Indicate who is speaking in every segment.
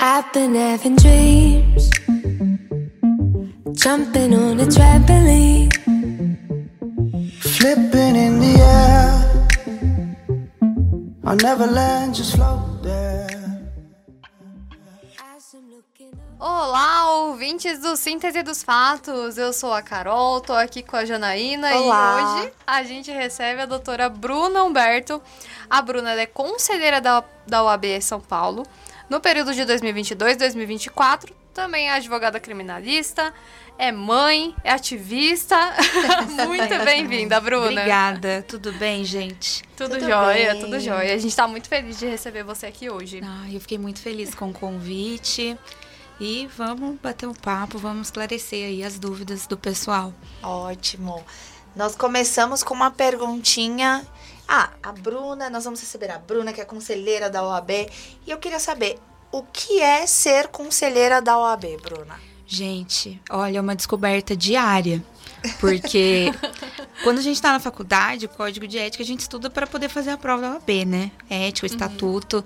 Speaker 1: I've been having dreams, jumping on a trampoline,
Speaker 2: flipping in the air. I'll never land, just float
Speaker 3: Olá, ouvintes do Síntese dos Fatos. Eu sou a Carol, tô aqui com a Janaína
Speaker 4: Olá.
Speaker 3: e hoje a gente recebe a doutora Bruna Humberto. A Bruna é conselheira da, da OAB São Paulo no período de 2022-2024. Também é advogada criminalista, é mãe, é ativista. muito bem-vinda, Bruna.
Speaker 4: Obrigada. Tudo bem, gente?
Speaker 3: Tudo,
Speaker 4: Tudo
Speaker 3: jóia,
Speaker 4: bem.
Speaker 3: tudo jóia. A gente tá muito feliz de receber você aqui hoje.
Speaker 4: Ah, eu fiquei muito feliz com o convite. E vamos bater um papo, vamos esclarecer aí as dúvidas do pessoal.
Speaker 5: Ótimo. Nós começamos com uma perguntinha. Ah, a Bruna, nós vamos receber a Bruna, que é conselheira da OAB. E eu queria saber, o que é ser conselheira da OAB, Bruna?
Speaker 4: Gente, olha, é uma descoberta diária. Porque quando a gente está na faculdade, o código de ética, a gente estuda para poder fazer a prova da OAB, né? Ética, o estatuto.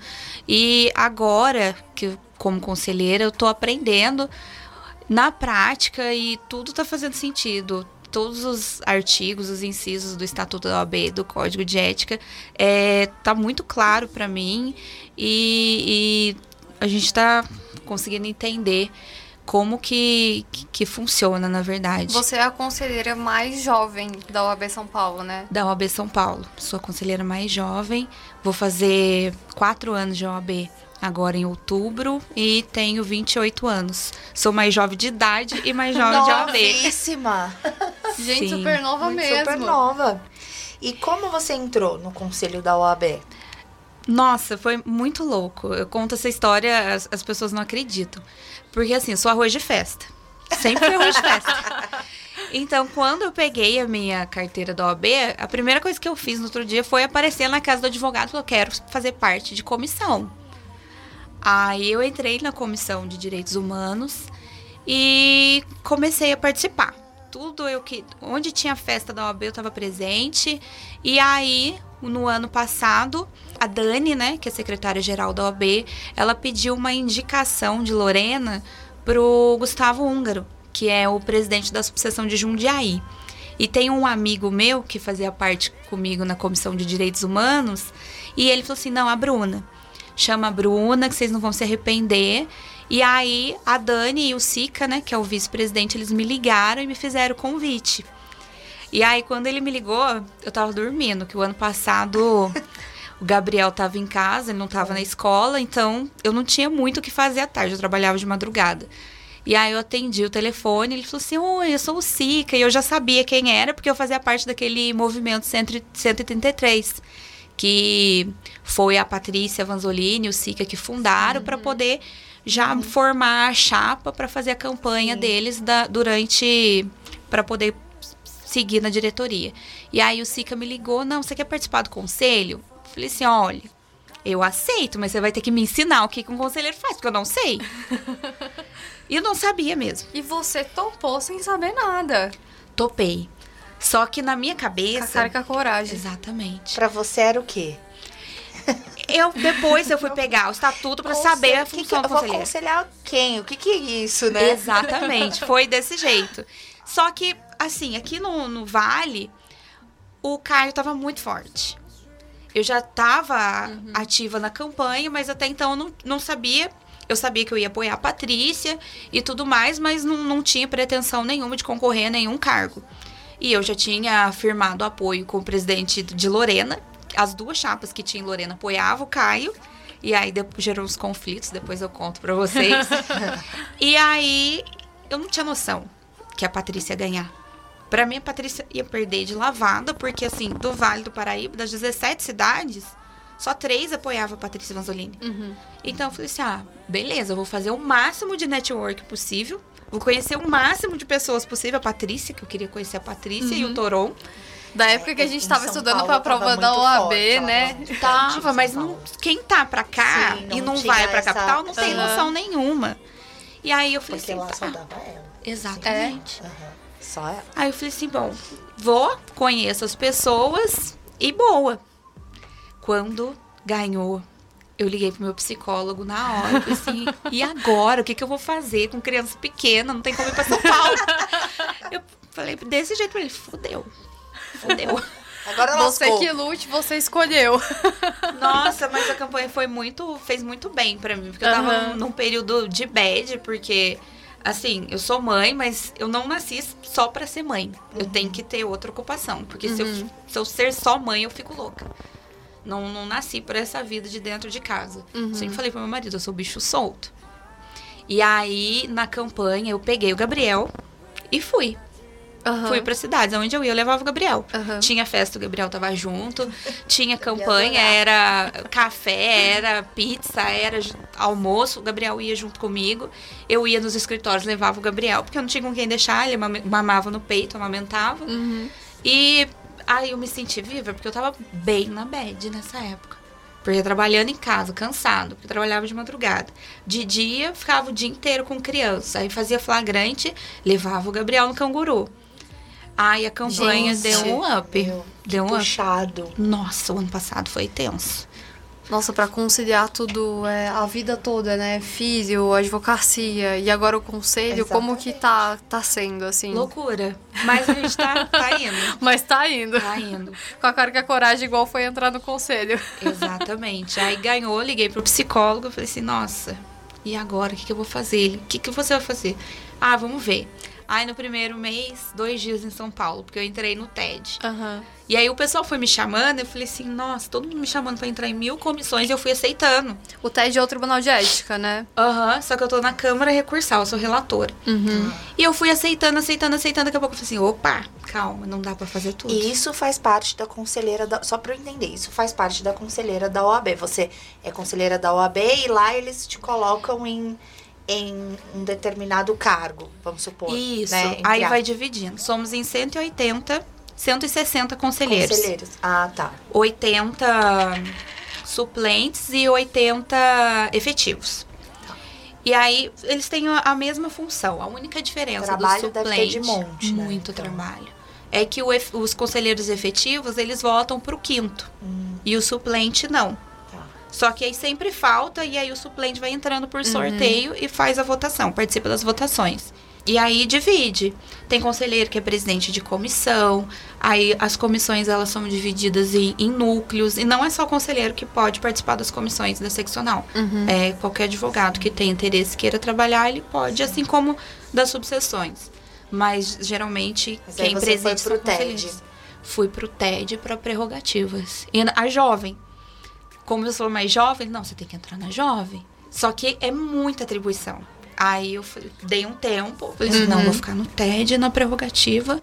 Speaker 4: E agora, que eu, como conselheira, eu tô aprendendo na prática e tudo tá fazendo sentido. Todos os artigos, os incisos do Estatuto da OAB, do Código de Ética, é, tá muito claro para mim e, e a gente tá conseguindo entender como que, que, que funciona, na verdade.
Speaker 3: Você é a conselheira mais jovem da OAB São Paulo, né?
Speaker 4: Da OAB São Paulo. Sou a conselheira mais jovem. Vou fazer quatro anos de OAB agora em outubro e tenho 28 anos. Sou mais jovem de idade e mais jovem de OAB.
Speaker 5: Novíssima!
Speaker 3: Gente,
Speaker 4: Sim.
Speaker 3: super nova mesmo.
Speaker 5: super nova. E como você entrou no conselho da OAB?
Speaker 4: Nossa, foi muito louco. Eu conto essa história, as, as pessoas não acreditam. Porque assim, eu sou arroz de festa. Sempre fui arroz de festa. Então, quando eu peguei a minha carteira da OAB, a primeira coisa que eu fiz no outro dia foi aparecer na casa do advogado e falar, eu quero fazer parte de comissão. Aí eu entrei na comissão de direitos humanos e comecei a participar. Tudo eu que. Onde tinha festa da OAB eu estava presente. E aí, no ano passado, a Dani, né, que é secretária-geral da OAB, ela pediu uma indicação de Lorena pro Gustavo Húngaro, que é o presidente da subseção de Jundiaí. E tem um amigo meu que fazia parte comigo na comissão de direitos humanos, e ele falou assim: não, a Bruna. Chama a Bruna, que vocês não vão se arrepender. E aí, a Dani e o Sica, né, que é o vice-presidente, eles me ligaram e me fizeram o convite. E aí, quando ele me ligou, eu tava dormindo, que o ano passado o Gabriel tava em casa, ele não tava na escola, então eu não tinha muito o que fazer à tarde, eu trabalhava de madrugada. E aí eu atendi o telefone, ele falou assim: Oi, eu sou o Sica, e eu já sabia quem era, porque eu fazia parte daquele movimento 133, que foi a Patrícia Vanzolini e o Sica que fundaram para poder já formar a chapa para fazer a campanha deles da- durante. para poder seguir na diretoria. E aí o Sica me ligou: Não, você quer participar do conselho? Falei assim: Olha, eu aceito, mas você vai ter que me ensinar o que que um conselheiro faz, porque eu não sei. e eu não sabia mesmo.
Speaker 3: E você topou sem saber nada.
Speaker 4: Topei. Só que na minha
Speaker 3: Com a
Speaker 4: cabeça.
Speaker 3: cara com a coragem.
Speaker 4: Exatamente.
Speaker 5: Pra você era o quê?
Speaker 4: Eu depois eu fui pegar o estatuto para saber a
Speaker 5: Conselho- que que-
Speaker 4: função do
Speaker 5: Eu vou
Speaker 4: conselheiro.
Speaker 5: aconselhar quem? O que, que é isso, né?
Speaker 4: Exatamente, foi desse jeito. Só que, assim, aqui no, no Vale, o Caio tava muito forte. Eu já tava ativa na campanha, mas até então eu não, não sabia. Eu sabia que eu ia apoiar a Patrícia e tudo mais, mas não, não tinha pretensão nenhuma de concorrer a nenhum cargo. E eu já tinha firmado apoio com o presidente de Lorena. As duas chapas que tinha em Lorena apoiavam o Caio. E aí gerou uns conflitos, depois eu conto pra vocês. e aí eu não tinha noção que a Patrícia ia ganhar. Pra mim, a Patrícia ia perder de lavada, porque assim, do Vale do Paraíba, das 17 cidades, só três apoiavam a Patrícia Vanzolini. Então eu falei assim: ah, beleza, eu vou fazer o máximo de network possível. Vou conhecer o máximo de pessoas possível. A Patrícia, que eu queria conhecer a Patrícia e o Toron.
Speaker 3: Da época que a gente
Speaker 5: Em
Speaker 3: tava
Speaker 5: São
Speaker 3: estudando
Speaker 5: Paulo
Speaker 3: pra
Speaker 5: tava
Speaker 3: prova da OAB,
Speaker 5: forte,
Speaker 3: né?
Speaker 5: tava-
Speaker 4: mas não, quem tá pra cá
Speaker 5: Sim,
Speaker 4: e
Speaker 5: não
Speaker 4: não
Speaker 5: tinha
Speaker 4: vai pra
Speaker 5: essa-
Speaker 4: capital não tem noção nenhuma. E aí eu falei
Speaker 5: Porque
Speaker 4: assim,
Speaker 5: lá só
Speaker 4: tá,
Speaker 5: dava ela.
Speaker 4: exatamente.
Speaker 5: Aham. Só ela.
Speaker 4: Aí eu falei assim, bom, vou, conheço as pessoas e boa. Quando ganhou, Eu liguei pro meu psicólogo na hora, falei assim, e agora? O que, que eu vou fazer com criança pequena? Não tem como ir pra São Paulo. eu falei desse jeito pra ele, fudeu. Fudeu.
Speaker 5: Agora
Speaker 3: Você
Speaker 5: lascou.
Speaker 3: que lute, você escolheu.
Speaker 4: Nossa, mas a campanha foi muito. fez muito bem pra mim. Porque eu tava
Speaker 3: Aham.
Speaker 4: num, período de bad, porque. Assim, eu sou mãe, mas eu não nasci só pra ser mãe. Eu tenho que ter outra ocupação. Porque se, eu, se eu ser só mãe, eu fico louca. Não, não nasci pra essa vida de dentro de casa. Sempre falei pro meu marido, eu sou bicho solto. E aí, na campanha, eu peguei o Gabriel e fui.
Speaker 3: Aham.
Speaker 4: Fui pra cidades. Onde eu ia, eu levava o Gabriel.
Speaker 3: Aham.
Speaker 4: Tinha festa, o Gabriel tava junto. Tinha campanha, era café, era pizza, era almoço. O Gabriel ia junto comigo. Eu ia nos escritórios, levava o Gabriel, porque eu não tinha com quem deixar. Ele mamava no peito, amamentava.
Speaker 3: Uhum.
Speaker 4: E aí eu me senti viva, porque eu tava bem na bad nessa época. Porque trabalhando em casa, cansado, porque eu trabalhava de madrugada. De dia, ficava o dia inteiro com criança. Aí fazia flagrante, levava o Gabriel no canguru. Aí a campanha
Speaker 5: Gente,
Speaker 4: deu um up.
Speaker 5: meu,
Speaker 4: deu um up.
Speaker 5: Puxado.
Speaker 4: Nossa, o ano passado foi tenso.
Speaker 3: Nossa, pra conciliar tudo, é, a vida toda, né? Físio, advocacia e agora o conselho, como que tá, tá sendo, assim?
Speaker 4: Loucura. Mas a gente tá, tá indo.
Speaker 3: Mas tá indo.
Speaker 4: Tá indo.
Speaker 3: Com a cara que a coragem igual foi entrar no conselho.
Speaker 4: Exatamente. Aí ganhou, liguei pro psicólogo, falei assim, nossa, e agora? O que, que eu vou fazer? O que, que você vai fazer? Ah, vamos ver. Aí no primeiro mês, dois dias em São Paulo, porque eu entrei no TED.
Speaker 3: Aham.
Speaker 4: E aí o pessoal foi me chamando, eu falei assim, nossa, todo mundo me chamando pra entrar em mil comissões e eu fui aceitando.
Speaker 3: O TED é o Tribunal de Ética, né?
Speaker 4: Aham, só que eu tô na Câmara Recursal, eu sou relatora.
Speaker 3: Uhum.
Speaker 4: E eu fui aceitando, aceitando, aceitando, daqui a pouco eu falei assim, opa, calma, não dá pra fazer tudo.
Speaker 5: E isso faz parte da conselheira da. Só pra eu entender, isso faz parte da conselheira da OAB. Você é conselheira da OAB e lá eles te colocam em, em um determinado cargo, vamos supor.
Speaker 4: Isso,
Speaker 5: né?
Speaker 4: Aí vai dividindo. Somos em 180, 160 conselheiros.
Speaker 5: conselheiros. Ah, tá.
Speaker 4: 80 suplentes e 80 efetivos. E aí, eles têm a mesma função. A única diferença
Speaker 5: Trabalho
Speaker 4: do
Speaker 5: deve
Speaker 4: suplente...
Speaker 5: ter de monte, né?
Speaker 4: Muito
Speaker 5: Então.
Speaker 4: trabalho. É que o os conselheiros efetivos, eles votam pro quinto. E o suplente, não. Só que aí sempre falta e aí o suplente vai entrando por sorteio e faz a votação, participa das votações. E aí divide. Tem conselheiro que é presidente de comissão, aí as comissões elas são divididas em, em núcleos e não é só o conselheiro que pode participar das comissões da seccional. É qualquer advogado que tenha interesse queira trabalhar, ele pode, assim como das subseções. Mas geralmente
Speaker 5: Mas
Speaker 4: quem preside
Speaker 5: foi pro TED.
Speaker 4: Fui pro TED para prerrogativas. E a jovem, como eu sou mais jovem, não, você tem que entrar na jovem. Só que é muita atribuição. Aí eu falei- dei um tempo, falei assim, não, vou ficar no TED, na prerrogativa.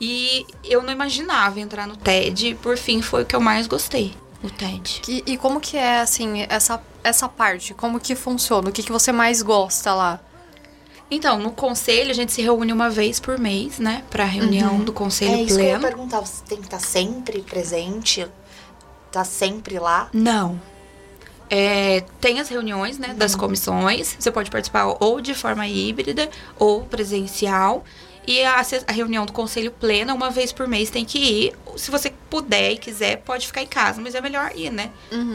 Speaker 4: E eu não imaginava entrar no TED, por fim foi o que eu mais gostei, o TED.
Speaker 3: E, e como que é, assim, essa, essa parte? Como que funciona? O que, que você mais gosta lá?
Speaker 4: Então, no conselho, a gente se reúne uma vez por mês, né? Pra reunião do conselho
Speaker 5: É isso que eu ia
Speaker 4: pleno.
Speaker 5: perguntar. Você tem que estar sempre presente? Tá sempre lá?
Speaker 4: Não. É, tem as reuniões né, das comissões. Você pode participar ou de forma híbrida ou presencial. E a, a reunião do conselho pleno, uma vez por mês, tem que ir. Se você puder e quiser, pode ficar em casa. Mas é melhor ir, né?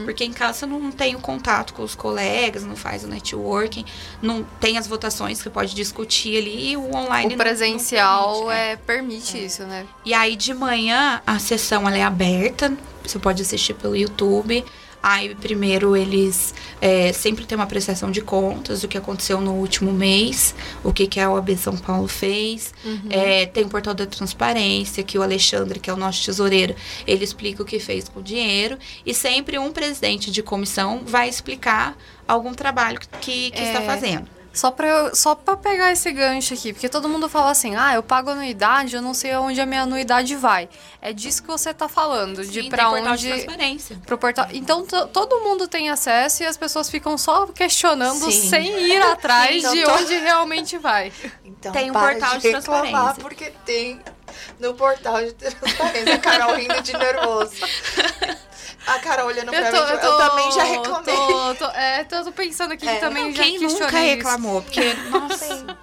Speaker 4: Porque em casa você não tem o contato com os colegas, não faz o networking, não tem as votações que pode discutir ali. E o online
Speaker 3: o
Speaker 4: não-
Speaker 3: presencial
Speaker 4: não permite,
Speaker 3: é, permite isso, né?
Speaker 4: e aí de manhã a sessão é aberta, você pode assistir pelo YouTube. Aí primeiro eles é, sempre tem uma prestação de contas do que aconteceu no último mês, o que, que a OAB São Paulo fez. É, tem o portal da transparência, que o Alexandre, que é o nosso tesoureiro, ele explica o que fez com o dinheiro. E sempre um presidente de comissão vai explicar algum trabalho que, que, que está
Speaker 3: É,
Speaker 4: fazendo.
Speaker 3: Só pra, eu- só pra pegar esse gancho aqui, porque todo mundo fala assim, ah, eu pago anuidade, eu não sei onde a minha anuidade vai. É disso que você tá falando, de
Speaker 4: Sim,
Speaker 3: pra
Speaker 4: tem portal de
Speaker 3: onde...
Speaker 4: transparência.
Speaker 3: Pro portal. Então to- todo mundo tem acesso e as pessoas ficam só questionando
Speaker 5: Sim.
Speaker 3: sem ir atrás
Speaker 5: Sim,
Speaker 3: de
Speaker 5: então tô-
Speaker 3: onde realmente vai.
Speaker 5: Então,
Speaker 4: Tem um
Speaker 5: para
Speaker 4: portal
Speaker 5: de
Speaker 4: de transparência.
Speaker 5: porque tem no portal de transparência. Carol rindo de nervoso. A Carol olhando pra mim, eu, também já reclamei.
Speaker 3: Tô, tô, é, tô, tô pensando aqui
Speaker 5: É.
Speaker 3: que também já
Speaker 4: Quem nunca
Speaker 3: questionei isso.
Speaker 4: reclamou? Porque, nossa,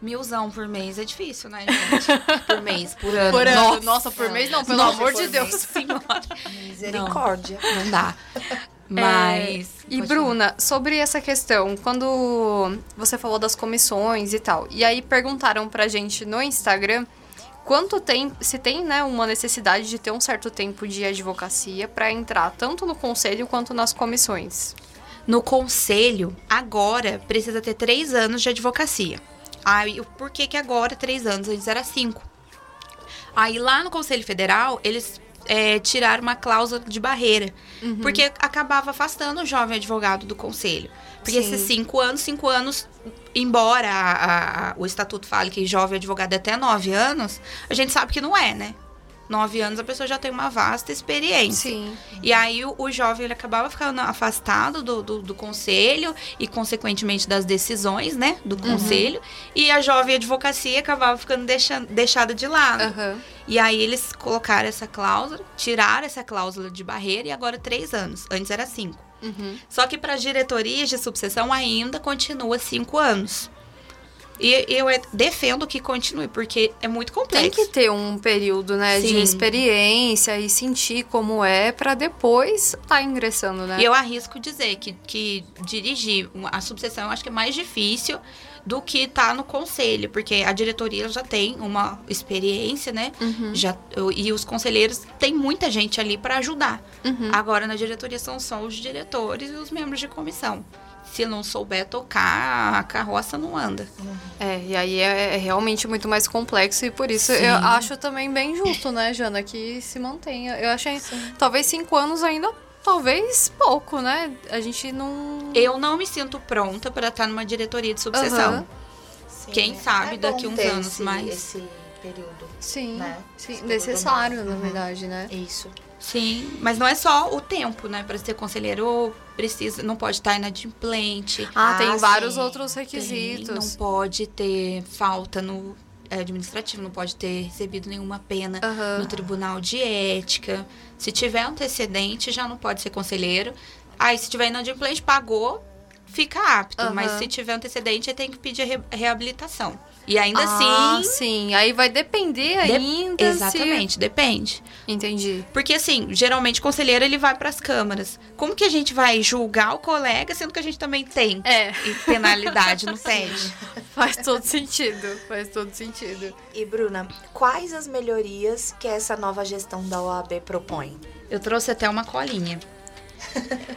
Speaker 4: milzão por mês é difícil, né, gente? Por mês, por ano.
Speaker 3: Por ano.
Speaker 4: Nossa,
Speaker 3: Nossa, por mês não, pelo
Speaker 4: Nossa,
Speaker 3: amor de Deus.
Speaker 4: mês, senhora.
Speaker 5: Misericórdia.
Speaker 4: Não dá. Mas.
Speaker 3: E
Speaker 4: pode
Speaker 3: Bruna, sobre essa questão, quando você falou das comissões e tal, e aí perguntaram pra gente no Instagram quanto tempo, se tem, né, uma necessidade de ter um certo tempo de advocacia pra entrar tanto no conselho quanto nas comissões.
Speaker 4: No conselho, agora precisa ter três anos de advocacia. Aí, por que que agora três anos? Antes era cinco. Aí lá no Conselho Federal, eles é, tiraram uma cláusula de barreira. Porque acabava afastando o jovem advogado do conselho. Porque
Speaker 3: Sim.
Speaker 4: esses cinco anos, cinco anos, embora a- a- o estatuto fale que jovem advogado é até nove anos, a gente sabe que não é, né? Nove anos a pessoa já tem uma vasta experiência.
Speaker 3: Sim.
Speaker 4: E aí o, o jovem ele acabava ficando afastado do, do, do conselho e, consequentemente, das decisões, né? Do conselho. E a jovem advocacia acabava ficando deixa, deixada de lado.
Speaker 3: Aham.
Speaker 4: E aí eles colocaram essa cláusula, tiraram essa cláusula de barreira e agora três anos. Antes era cinco.
Speaker 3: Uhum.
Speaker 4: Só que para diretorias de subseção ainda continua cinco anos. E eu é- defendo que continue, porque é muito complexo.
Speaker 3: Tem que ter um período, né, de
Speaker 4: Sim.
Speaker 3: experiência e sentir como é pra depois tá ingressando, né?
Speaker 4: E eu arrisco dizer que, que dirigir a subseção eu acho que é mais difícil do que tá no conselho, porque a diretoria já tem uma experiência, né?
Speaker 3: Uhum.
Speaker 4: Já, e os conselheiros tem muita gente ali para ajudar.
Speaker 3: Uhum.
Speaker 4: Agora na diretoria são só os diretores e os membros de comissão. Se não souber tocar, a carroça não anda.
Speaker 3: É, e aí é, é realmente muito mais complexo e por isso
Speaker 4: Sim.
Speaker 3: eu acho também bem justo, né, Jana, que se mantenha. Eu achei, talvez cinco anos ainda, talvez pouco, né? A gente não...
Speaker 4: Eu não me sinto pronta para estar numa diretoria de subseção.
Speaker 3: Aham.
Speaker 5: Sim,
Speaker 4: Quem sabe
Speaker 5: bom
Speaker 4: daqui uns
Speaker 5: ter
Speaker 4: anos,
Speaker 5: esse,
Speaker 4: mas-
Speaker 5: Esse período.
Speaker 3: Sim,
Speaker 5: né?
Speaker 3: sim, necessário,
Speaker 5: mais.
Speaker 3: na
Speaker 5: Uhum.
Speaker 3: verdade, né?
Speaker 5: Isso.
Speaker 4: Sim, mas não é só o tempo, né? Para ser conselheiro, precisa, não pode estar inadimplente.
Speaker 3: Ah,
Speaker 5: Ah,
Speaker 3: tem vários
Speaker 5: sim.
Speaker 3: outros
Speaker 4: Tem,
Speaker 3: requisitos.
Speaker 4: não pode ter falta no é, administrativo, não pode ter recebido nenhuma pena
Speaker 3: Aham.
Speaker 4: no tribunal de ética. Se tiver antecedente, já não pode ser conselheiro. Aí, se tiver inadimplente, pagou, fica apto.
Speaker 3: Aham.
Speaker 4: Mas se tiver antecedente, tem que pedir re- reabilitação. E ainda
Speaker 3: ah,
Speaker 4: assim.
Speaker 3: sim. Aí vai depender
Speaker 4: de-
Speaker 3: ainda
Speaker 4: Exatamente, depende.
Speaker 3: se... Entendi.
Speaker 4: Porque, assim, geralmente o conselheiro ele vai para as câmaras. Como que a gente vai julgar o colega, sendo que a gente também tem
Speaker 3: É,
Speaker 4: penalidade no pede?
Speaker 3: faz todo sentido. Faz todo sentido.
Speaker 5: E Bruna, quais as melhorias que essa nova gestão da OAB propõe?
Speaker 4: Eu trouxe até uma colinha.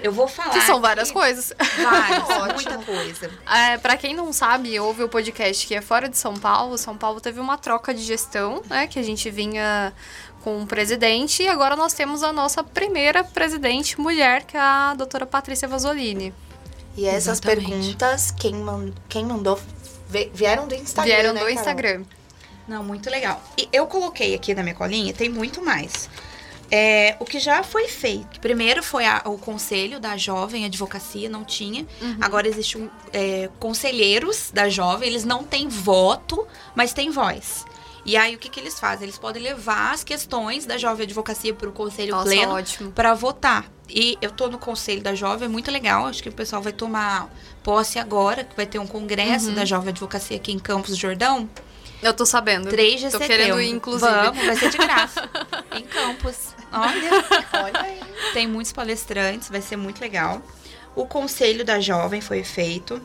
Speaker 4: Eu vou falar.
Speaker 3: Que são várias coisas.
Speaker 4: Várias, muita coisa.
Speaker 3: É, para quem não sabe, houve o podcast que é fora de São Paulo. São Paulo teve uma troca de gestão, né? Que a gente vinha com o presidente e agora nós temos a nossa primeira presidente mulher, que é a doutora Patrícia Vasolini.
Speaker 5: E essas
Speaker 4: Exatamente.
Speaker 5: perguntas, quem, man- quem mandou vieram do Instagram.
Speaker 3: Vieram
Speaker 5: né,
Speaker 3: do
Speaker 5: Carol?
Speaker 3: Instagram.
Speaker 4: Não, muito legal. E eu coloquei aqui na minha colinha, tem muito mais. É, o que já foi feito. Primeiro foi a- o conselho da jovem advocacia, não tinha. Agora existe um, é, conselheiros da jovem, eles não têm voto, mas têm voz. E aí o que, que eles fazem? Eles podem levar as questões da jovem advocacia para o conselho
Speaker 3: Nossa,
Speaker 4: pleno para votar. E eu tô no conselho da jovem, é muito legal. Acho que o pessoal vai tomar posse agora, que vai ter um congresso da jovem advocacia aqui em Campos do Jordão.
Speaker 3: Eu tô sabendo.
Speaker 4: 3 de
Speaker 3: tô
Speaker 4: setembro.
Speaker 3: querendo ir, inclusive.
Speaker 4: Vamos, vai ser de graça. em Campos. Olha,
Speaker 5: Olha aí.
Speaker 4: tem muitos palestrantes, vai ser muito legal. O conselho da jovem foi feito.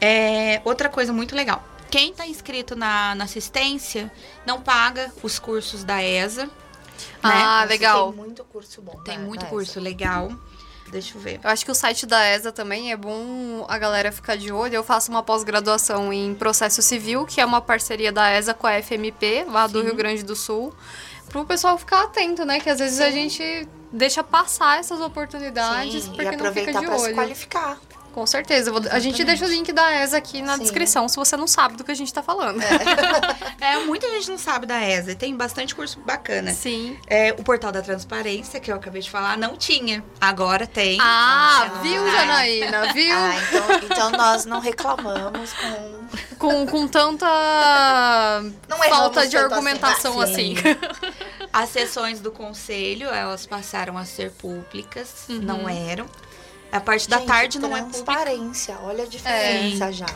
Speaker 4: É, outra coisa muito legal. Quem está inscrito na, na assistência não paga os cursos da ESA.
Speaker 3: Ah,
Speaker 5: Nossa,
Speaker 3: legal.
Speaker 5: Tem muito curso bom.
Speaker 4: Tem
Speaker 5: né,
Speaker 4: muito
Speaker 5: da
Speaker 4: curso
Speaker 5: ESA.
Speaker 4: legal. Deixa eu ver.
Speaker 3: Eu acho que o site da ESA também é bom a galera ficar de olho. Eu faço uma pós-graduação em processo civil, que é uma parceria da ESA com a FMP, lá do Rio Grande do Sul. Pro pessoal ficar atento, né? Que às vezes a gente deixa passar essas oportunidades
Speaker 5: Sim,
Speaker 3: porque
Speaker 5: e
Speaker 3: não fica
Speaker 5: aproveitar
Speaker 3: de
Speaker 5: para se
Speaker 3: olho.
Speaker 5: qualificar.
Speaker 3: Com certeza. Vou- A gente deixa o link da ESA aqui na
Speaker 5: Sim.
Speaker 3: descrição, se você não sabe do que a gente tá falando.
Speaker 4: É, muita gente não sabe da ESA. Tem bastante curso bacana.
Speaker 3: Sim.
Speaker 4: É, o portal da transparência, que eu acabei de falar, não tinha. Agora tem.
Speaker 3: Ah,
Speaker 5: Ah.
Speaker 3: viu, Janaína? Viu?
Speaker 5: Ah, então, então nós não reclamamos com.
Speaker 3: Com, com tanta falta de
Speaker 5: tanto
Speaker 3: argumentação
Speaker 5: assim.
Speaker 3: assim.
Speaker 4: As sessões do conselho, elas passaram a ser públicas,
Speaker 3: Uhum.
Speaker 4: não eram. A parte da
Speaker 5: Gente,
Speaker 4: tarde não é pública.
Speaker 5: transparência. Olha a diferença já, né?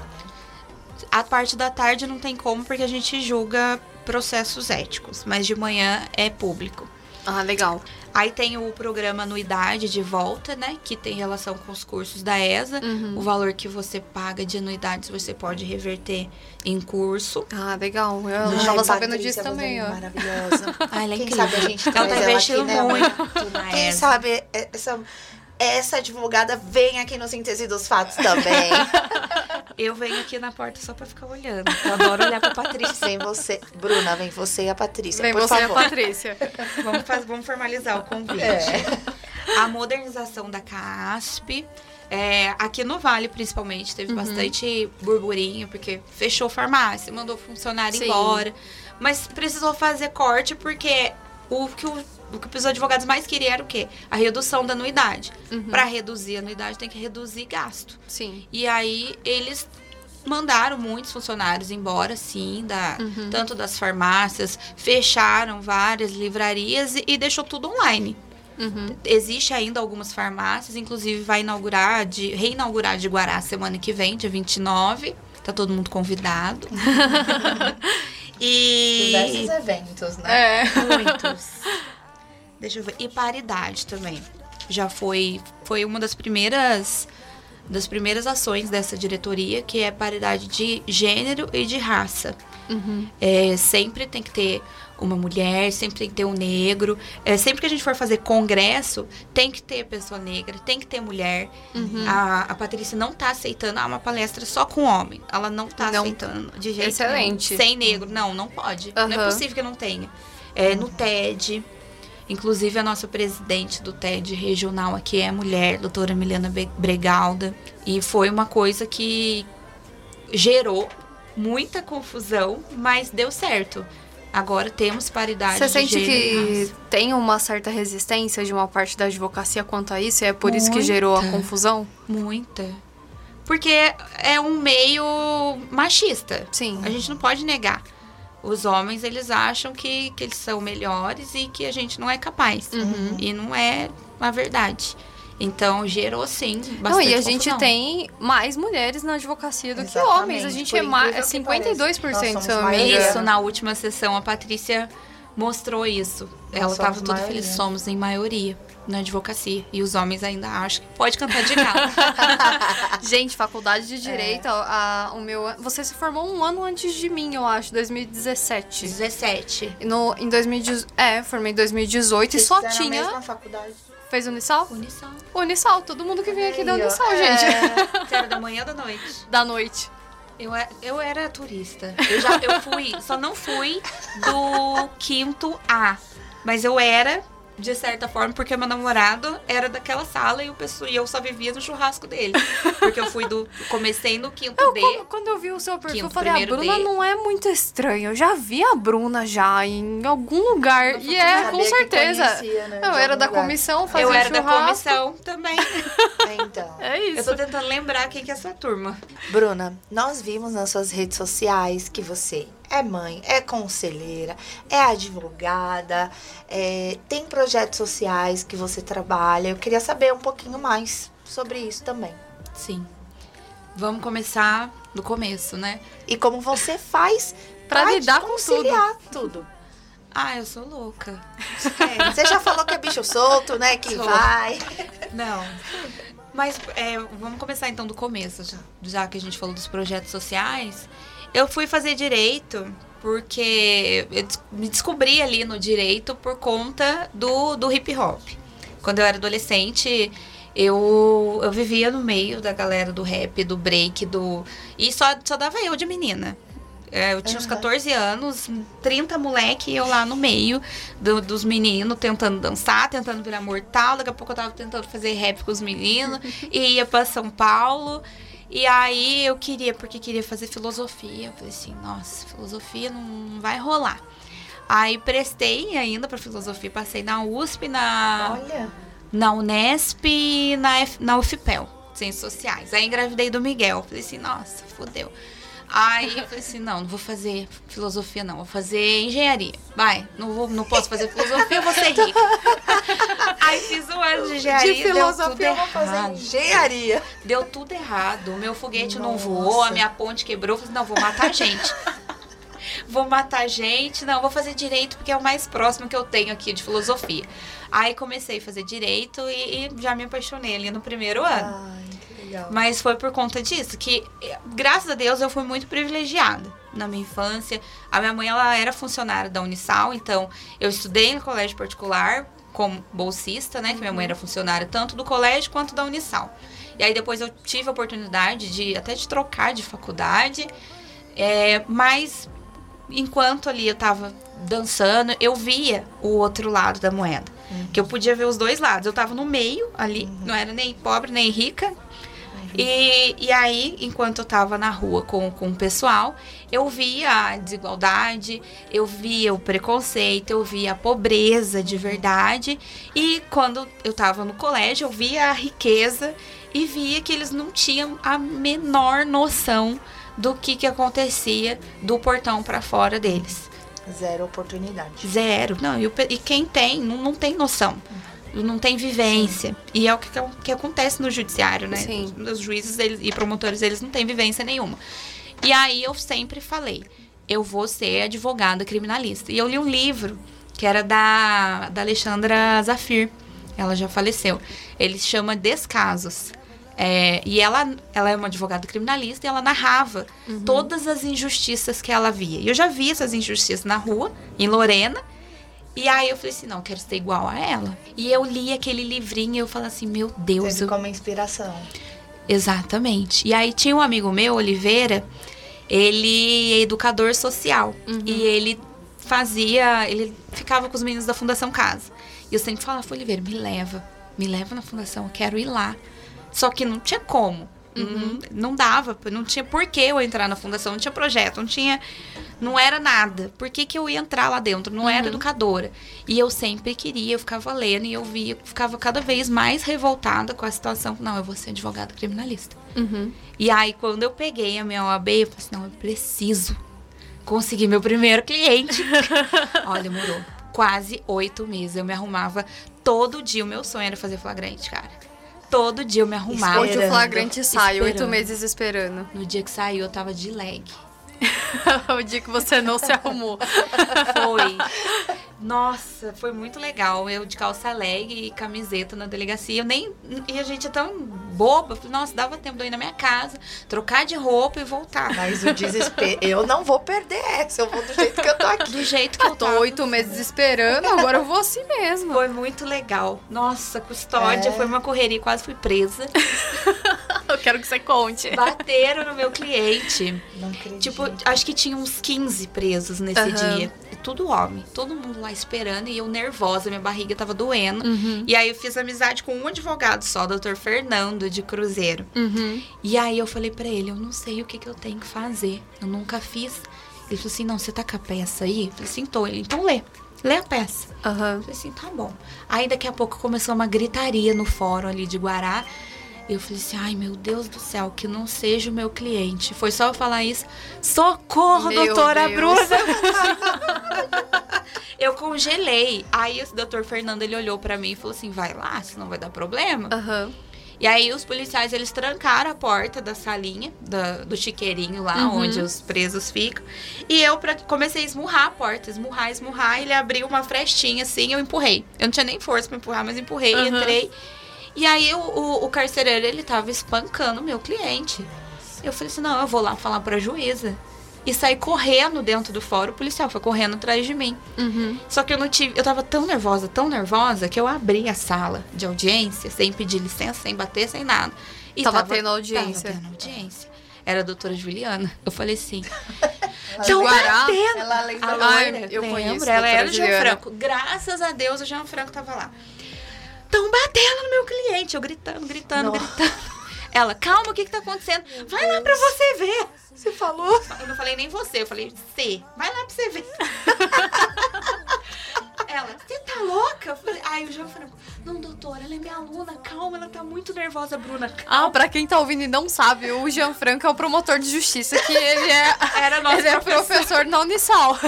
Speaker 4: A parte da tarde não tem como, porque a gente julga processos éticos. Mas de manhã é público.
Speaker 3: Ah, legal.
Speaker 4: Aí tem o programa Anuidade de Volta, né? Que tem relação com os cursos da ESA.
Speaker 3: Uhum.
Speaker 4: O valor que você paga de anuidades você pode reverter em curso.
Speaker 3: Ah, legal. Eu
Speaker 5: Ai,
Speaker 3: tava sabendo disso
Speaker 5: você
Speaker 3: também,
Speaker 5: é
Speaker 3: ó.
Speaker 5: Maravilhosa.
Speaker 4: Ah, ela é
Speaker 5: Quem
Speaker 4: incrível.
Speaker 5: sabe a gente
Speaker 4: Ela tá investindo
Speaker 5: aqui, né,
Speaker 4: muito na
Speaker 5: Quem
Speaker 4: ESA.
Speaker 5: sabe essa, essa advogada vem aqui no Síntese dos Fatos também.
Speaker 4: Eu venho aqui na porta só pra ficar olhando. Eu adoro olhar pra Patrícia.
Speaker 5: Vem você. Bruna, vem você e a Patrícia,
Speaker 3: Vem
Speaker 5: por
Speaker 3: você e a
Speaker 5: favor.
Speaker 3: Patrícia.
Speaker 4: Vamos, faz- vamos formalizar o convite.
Speaker 5: É.
Speaker 4: A modernização da CASP. é, aqui no Vale, principalmente, teve bastante burburinho, porque fechou farmácia, mandou funcionário
Speaker 3: Sim.
Speaker 4: embora. Mas precisou fazer corte porque o que, o, o que os advogados mais queriam era o quê? A redução da anuidade. Para reduzir a anuidade, tem que reduzir gasto.
Speaker 3: Sim.
Speaker 4: E aí eles mandaram muitos funcionários embora, sim, da, tanto das farmácias, fecharam várias livrarias e, e deixou tudo online.
Speaker 3: Uhum.
Speaker 4: Existe ainda algumas farmácias, inclusive vai inaugurar, de, reinaugurar de Guará semana que vem, dia 29. Tá todo mundo convidado. e
Speaker 5: Diversos eventos, né?
Speaker 3: É.
Speaker 4: muitos. Deixa eu ver. E paridade também. Já foi, foi uma das primeiras das primeiras ações dessa diretoria, que é paridade de gênero e de raça.
Speaker 3: Uhum.
Speaker 4: É, sempre tem que ter uma mulher, sempre tem que ter um negro. É, sempre que a gente for fazer congresso, tem que ter pessoa negra, tem que ter mulher.
Speaker 3: Uhum.
Speaker 4: A, a Patrícia não tá aceitando ah, uma palestra só com homem. Ela não tá
Speaker 3: Não.
Speaker 4: aceitando de jeito
Speaker 3: Excelente.
Speaker 4: nenhum. Sem negro. Não, não pode. Não é possível que não tenha. É, no TED. Inclusive, a nossa presidente do TED regional aqui é mulher, doutora Milena Bregalda. E foi uma coisa que gerou muita confusão, mas deu certo. Agora temos paridade
Speaker 3: Você sente
Speaker 4: gênero
Speaker 3: que tem uma certa resistência de uma parte da advocacia quanto a isso? E é por isso que
Speaker 4: Muita.
Speaker 3: gerou a confusão?
Speaker 4: Muita. Porque é um meio machista.
Speaker 3: Sim.
Speaker 4: A gente não pode negar. Os homens, eles acham que, que eles são melhores e que a gente não é capaz.
Speaker 3: Uhum.
Speaker 4: E não é a verdade. Então, gerou sim bastante
Speaker 3: Não, e a gente
Speaker 4: confusão.
Speaker 3: tem mais mulheres na advocacia do que
Speaker 5: Exatamente,
Speaker 3: homens. A gente
Speaker 5: por
Speaker 3: é mais, é
Speaker 5: incrível que
Speaker 3: 52%,
Speaker 5: pareça.
Speaker 3: se
Speaker 5: Nós
Speaker 3: eu não
Speaker 5: somos
Speaker 3: me
Speaker 5: maioria.
Speaker 3: engano.
Speaker 4: Isso, na última sessão, a Patrícia mostrou isso. Ela estava toda
Speaker 5: maioria.
Speaker 4: feliz. Somos em maioria na advocacia. E os homens ainda acham que pode cantar de galo.
Speaker 3: Gente, faculdade de Direito, a, a- o meu... Você se formou um ano antes de mim, eu acho, 2017.
Speaker 4: 17.
Speaker 3: No, em 2018... É, formei em 2018 e
Speaker 5: Vocês
Speaker 3: só
Speaker 5: fizeram a
Speaker 3: tinha...
Speaker 5: mesma faculdade?
Speaker 3: Fez Unisal?
Speaker 4: Unisal.
Speaker 3: Unisal, todo mundo que vem aqui da. Unisal,
Speaker 5: É.
Speaker 3: gente.
Speaker 4: Você era da manhã ou da noite?
Speaker 3: Da noite.
Speaker 4: Eu, e- eu era turista. Eu já eu fui, só não fui do quinto A. Mas eu era, de certa forma, porque meu namorado era daquela sala e, o pessoal, e eu só vivia no churrasco dele. Porque eu fui do. Comecei no quinto
Speaker 3: Eu,
Speaker 4: D.
Speaker 3: quando, quando eu vi o seu perfil,
Speaker 4: Quinto,
Speaker 3: eu falei, a
Speaker 4: primeiro
Speaker 3: Bruna
Speaker 4: D.
Speaker 3: não é muito estranha. Eu já vi a Bruna já em algum lugar. E é, com certeza.
Speaker 5: conhecia, né,
Speaker 3: Eu era da
Speaker 5: lugar.
Speaker 3: comissão, fazia
Speaker 4: Eu era da
Speaker 3: churrasco.
Speaker 4: comissão também.
Speaker 5: É, então.
Speaker 3: É
Speaker 4: Eu
Speaker 3: isso.
Speaker 4: tô tentando lembrar quem que é a sua turma.
Speaker 5: Bruna, nós vimos nas suas redes sociais que você é mãe, é conselheira, é advogada, é, tem projetos sociais que você trabalha. Eu queria saber um pouquinho mais sobre isso também.
Speaker 4: Sim. Vamos começar do começo, né?
Speaker 5: E como você faz
Speaker 3: Pra lidar com
Speaker 5: conciliar tudo.
Speaker 4: Ah, eu sou louca.
Speaker 5: É, você já falou que é bicho solto, né? Que
Speaker 4: Sou.
Speaker 5: vai.
Speaker 4: Não. Mas é, vamos começar então do começo, já, já que a gente falou dos projetos sociais. Eu fui fazer direito porque eu me descobri ali no direito por conta do, do hip hop. Quando eu era adolescente, eu, eu vivia no meio da galera do rap, do break, do. E só, só dava eu de menina. É, eu tinha uns
Speaker 5: Aham.
Speaker 4: 14 anos, 30 moleque, e eu lá no meio do- dos meninos, tentando dançar, tentando virar mortal. Daqui a pouco eu tava tentando fazer rap com os meninos, e ia pra São Paulo. E aí eu queria, porque queria fazer filosofia. Eu falei assim, nossa, filosofia não vai rolar. Aí prestei ainda pra filosofia, passei na USP, na
Speaker 5: Olha.
Speaker 4: na Unesp e na, F- na UFPEL, Ciências Sociais. Aí engravidei do Miguel. Falei assim, nossa, fodeu. Aí eu falei assim, não, não vou fazer filosofia não, vou fazer engenharia. Vai, não, vou, não posso fazer filosofia, eu vou ser rica. Aí fiz um ano de engenharia,
Speaker 5: De
Speaker 4: deu tudo
Speaker 5: filosofia eu vou fazer engenharia.
Speaker 4: Deu tudo errado. O meu foguete não
Speaker 5: Nossa.
Speaker 4: voou, a minha ponte quebrou. Eu falei, não, vou matar a gente. vou matar gente. Não, vou fazer direito porque é o mais próximo que eu tenho aqui de filosofia. Aí comecei a fazer direito e, e já me apaixonei ali no primeiro ano.
Speaker 5: Ai, legal.
Speaker 4: Mas foi por conta disso, que graças a Deus eu fui muito privilegiada na minha infância. A minha mãe ela era funcionária da Unisal, então eu estudei no colégio particular como bolsista, né? Que minha mãe era funcionária tanto do colégio quanto da Unisal. E aí depois eu tive a oportunidade de até de trocar de faculdade, é, mas enquanto ali eu tava dançando, eu via o outro lado da moeda. Que eu podia ver os dois lados. Eu tava no meio ali, não era nem pobre nem rica. E, e aí, enquanto eu tava na rua com, com o pessoal, eu via a desigualdade, eu via o preconceito, eu via a pobreza de verdade. E quando eu tava no colégio, eu via a riqueza e via que eles não tinham a menor noção do que, que acontecia do portão para fora deles.
Speaker 5: Zero oportunidade.
Speaker 4: Zero. Não, e, o e quem tem, não, não tem noção. Não tem vivência. E é o que, que acontece no judiciário, né?
Speaker 3: Sim.
Speaker 4: Os juízes eles- e promotores, eles não têm vivência nenhuma. E aí eu sempre falei, eu vou ser advogada criminalista. E eu li um livro que era da, da Alexandra Zafir. Ela já faleceu. Ele chama Descasos. É, e ela, ela é uma advogada criminalista e ela narrava todas as injustiças que ela via. E eu já vi essas injustiças na rua, em Lorena. E aí eu falei assim, não, eu quero ser igual a ela. E eu li aquele livrinho e eu falei assim, meu Deus,
Speaker 5: Teve
Speaker 4: eu
Speaker 5: como inspiração.
Speaker 4: Exatamente. E aí tinha um amigo meu, Oliveira, ele é educador social. E ele fazia. Ele ficava com os meninos da Fundação Casa. E eu sempre falava, Oliveira, me leva. Me leva na fundação, eu quero ir lá. Só que não tinha como. Não, não dava, não tinha por que eu entrar na fundação, não tinha projeto, não tinha. Não era nada. Por que, que eu ia entrar lá dentro? Não era educadora. E eu sempre queria, eu ficava lendo e eu via, ficava cada vez mais revoltada com a situação. Não, eu vou ser advogada criminalista.
Speaker 3: Uhum.
Speaker 4: E aí, quando eu peguei a minha OAB, eu falei assim, não, eu preciso conseguir meu primeiro cliente. Olha, demorou quase oito meses. Eu me arrumava todo dia. O meu sonho era fazer flagrante, cara. Todo dia eu me arrumava.
Speaker 3: Hoje o flagrante sai, oito meses esperando.
Speaker 4: No dia que saiu, eu tava de leg.
Speaker 3: o dia que você não se arrumou.
Speaker 4: Foi. Nossa, foi muito legal. Eu de calça leg e camiseta na delegacia. Eu nem. E a gente é tão boba. Nossa, dava tempo de eu ir na minha casa, trocar de roupa e voltar.
Speaker 5: Mas o desespero. eu não vou perder essa. Eu vou do jeito que eu tô aqui.
Speaker 4: Do jeito que eu
Speaker 3: Eu tô
Speaker 4: tava.
Speaker 3: oito meses esperando, agora eu vou assim mesmo.
Speaker 4: Foi muito legal. Nossa, custódia,
Speaker 5: É.
Speaker 4: foi uma correria, quase fui presa.
Speaker 3: Quero que você conte.
Speaker 4: Bateram no meu cliente.
Speaker 5: Não acredito.
Speaker 4: Tipo, acho que tinha uns 15 presos nesse
Speaker 3: Aham.
Speaker 4: dia. Tudo homem. Todo mundo lá esperando e eu nervosa, minha barriga tava doendo.
Speaker 3: Uhum.
Speaker 4: E aí eu fiz amizade com um advogado só, o doutor Fernando, de Cruzeiro.
Speaker 3: Uhum.
Speaker 4: E aí eu falei pra ele, eu não sei o que, que eu tenho que fazer. Eu nunca fiz. Ele falou assim, não, você tá com a peça aí? Eu falei assim, tô. Ele, então lê. Lê a peça. Eu falei assim, tá bom. Aí daqui a pouco começou uma gritaria no fórum ali de Guará. Eu falei assim, ai meu Deus do céu, que não seja o meu cliente. Foi só eu falar isso. Socorro,
Speaker 3: Meu
Speaker 4: doutora
Speaker 3: Deus.
Speaker 4: Bruna! eu congelei. Aí o doutor Fernando, ele olhou pra mim e falou assim, vai lá, senão vai dar problema.
Speaker 3: Aham.
Speaker 4: E aí os policiais, eles trancaram a porta da salinha, da- do chiqueirinho lá,
Speaker 3: Uhum.
Speaker 4: onde os presos ficam. E eu pra- comecei a esmurrar a porta, esmurrar, esmurrar. Ele abriu uma frestinha assim, eu empurrei. Eu não tinha nem força pra empurrar, mas empurrei,
Speaker 3: Uhum.
Speaker 4: entrei. E aí o, o, o carcereiro, ele tava espancando o meu cliente. Eu falei assim, não, eu vou lá falar pra juíza. E saí correndo dentro do fórum, o policial foi correndo atrás de mim.
Speaker 3: Uhum.
Speaker 4: Só que eu não tive. Eu tava tão nervosa, tão nervosa, que eu abri a sala de audiência sem pedir licença, sem bater, sem nada. E
Speaker 3: Tava tendo audiência.
Speaker 4: Tava tendo audiência. Era a doutora Juliana. Eu falei assim.
Speaker 5: Ela-
Speaker 4: batendo!
Speaker 5: Ela lembra.
Speaker 3: Ai, eu
Speaker 4: lembro,
Speaker 3: conheço,
Speaker 4: ela era o Jean. Franco. Graças a Deus o Jean Franco tava lá. Tão batendo no meu cliente. Eu gritando, gritando,
Speaker 5: Nossa.
Speaker 4: gritando. Ela, calma, o que que tá acontecendo? Vai lá pra você ver.
Speaker 5: Você falou?
Speaker 4: Eu não falei nem você, eu falei C. Vai lá pra você ver. Ela, você tá louca? Eu falei, Ai, o Jean Franco, não, doutora, ela é minha aluna, calma, ela tá muito nervosa, Bruna.
Speaker 3: Ah, pra quem tá ouvindo e não sabe, o Jean Franco é o promotor de justiça, que ele é,
Speaker 4: Era nosso
Speaker 3: ele é
Speaker 4: professor.
Speaker 3: professor na Unisal.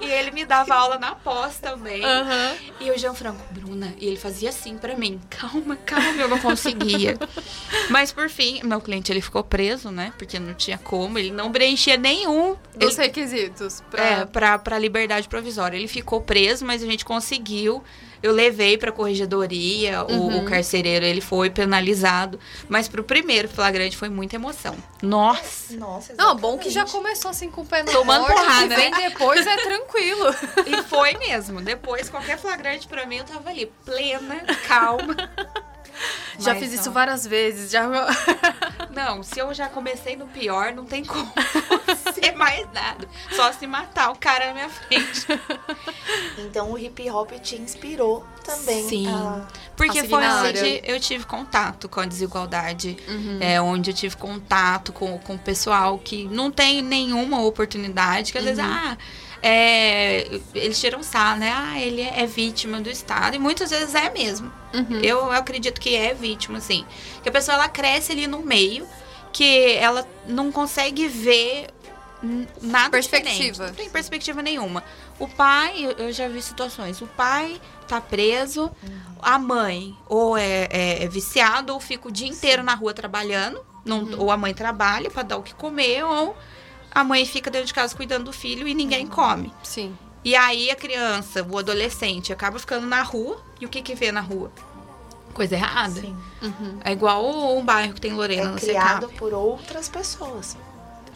Speaker 4: E ele me dava aula na pós também.
Speaker 3: Aham.
Speaker 4: E o Jean Franco, Bruna, e ele fazia assim pra mim, calma, calma, eu não conseguia. Mas por fim, meu cliente ele ficou preso, né? Porque não tinha como, ele não preenchia nenhum
Speaker 3: Dos
Speaker 4: ele-
Speaker 3: requisitos. Pra...
Speaker 4: É, pra, pra liberdade provisória. Ele ficou preso, mas a gente conseguiu. Eu levei pra corregedoria, o-
Speaker 3: Uhum.
Speaker 4: o, carcereiro, ele foi penalizado. Mas pro primeiro flagrante foi muita emoção. Nossa!
Speaker 5: Nossa,
Speaker 3: Não, bom que já começou assim com o pé no
Speaker 4: Tomando
Speaker 3: norte,
Speaker 4: porrada,
Speaker 3: o que vem
Speaker 4: né?
Speaker 3: depois é tranquilo.
Speaker 4: E foi mesmo. Depois, qualquer flagrante pra mim, eu tava ali, plena, calma.
Speaker 3: Já
Speaker 4: Mas
Speaker 3: fiz isso várias vezes, já...
Speaker 4: Não, se eu já comecei no pior, não tem como ser mais nada. Só se matar o cara na minha frente.
Speaker 5: Então o hip hop te inspirou também.
Speaker 4: Sim.
Speaker 5: a-
Speaker 4: Porque
Speaker 3: A
Speaker 4: foi onde eu tive contato com a desigualdade.
Speaker 3: Uhum.
Speaker 4: É onde eu tive contato com, com o pessoal que não tem nenhuma oportunidade, que às vezes,
Speaker 3: Uhum.
Speaker 4: ah, é, eles tiram sarro, né? Ah, ele é vítima do Estado. E muitas vezes é mesmo.
Speaker 3: Uhum.
Speaker 4: Eu acredito que é vítima, assim. Que a pessoa ela cresce ali no meio, que ela não consegue ver nada
Speaker 3: Perspectiva.
Speaker 4: diferente. Não tem perspectiva nenhuma. O pai, eu- eu já vi situações, o pai tá preso, a mãe ou é, é- é viciado ou fica o dia inteiro na rua trabalhando, não- ou a mãe trabalha para dar o que comer, ou a mãe fica dentro de casa cuidando do filho e ninguém come.
Speaker 3: Sim.
Speaker 4: E aí a criança, o adolescente, acaba ficando na rua. E o que que vê na rua? Coisa errada.
Speaker 5: Sim.
Speaker 3: Uhum.
Speaker 4: É igual um bairro que tem Lorena
Speaker 5: É
Speaker 4: no
Speaker 5: criado por outras pessoas.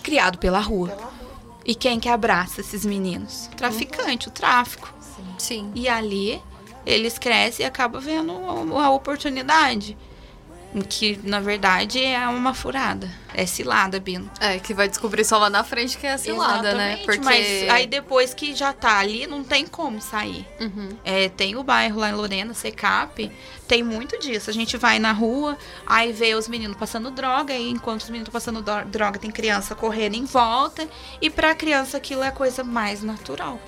Speaker 4: Criado pela rua.
Speaker 5: Pela rua.
Speaker 4: E quem que abraça esses meninos? Traficante, o tráfico.
Speaker 5: Sim.
Speaker 3: Sim.
Speaker 4: E ali eles crescem e acabam vendo a oportunidade. Que, na verdade, é uma furada. É cilada, Bino.
Speaker 3: É, que vai descobrir só lá na frente que é cilada, né?
Speaker 4: Exatamente,
Speaker 3: Porque...
Speaker 4: Mas aí depois que já tá ali, não tem como sair.
Speaker 3: Uhum.
Speaker 4: É, tem o bairro lá em Lorena, Secap, tem muito disso. A gente vai na rua, aí vê os meninos passando droga, e enquanto os meninos estão passando dro- droga, tem criança correndo em volta. E pra criança aquilo é a coisa mais natural.